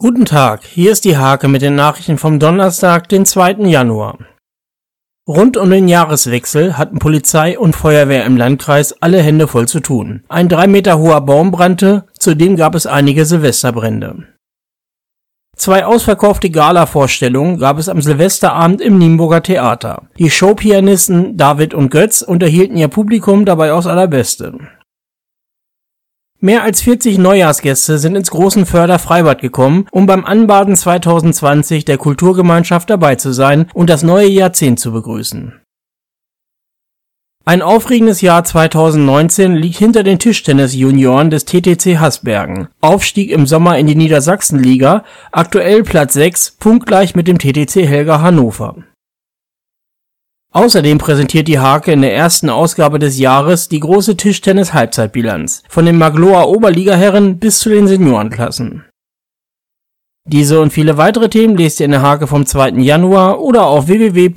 Guten Tag, hier ist die Hake mit den Nachrichten vom Donnerstag, den 2. Januar. Rund um den Jahreswechsel hatten Polizei und Feuerwehr im Landkreis alle Hände voll zu tun. Ein drei Meter hoher Baum brannte, zudem gab es einige Silvesterbrände. Zwei ausverkaufte Gala-Vorstellungen gab es am Silvesterabend im Nienburger Theater. Die Showpianisten David und Götz unterhielten ihr Publikum dabei aus allerbeste. Mehr als 40 Neujahrsgäste sind ins großen Förder Freibad gekommen, um beim Anbaden 2020 der Kulturgemeinschaft dabei zu sein und das neue Jahrzehnt zu begrüßen. Ein aufregendes Jahr 2019 liegt hinter den Tischtennis-Junioren des TTC Hasbergen. Aufstieg im Sommer in die Niedersachsenliga, aktuell Platz 6, punktgleich mit dem TTC Helga Hannover Außerdem präsentiert die Hake in der ersten Ausgabe des Jahres die große Tischtennis-Halbzeitbilanz, von den Magloa Oberligaherren bis zu den Seniorenklassen. Diese und viele weitere Themen lest ihr in der Hake vom 2. Januar oder auf www.diehake.de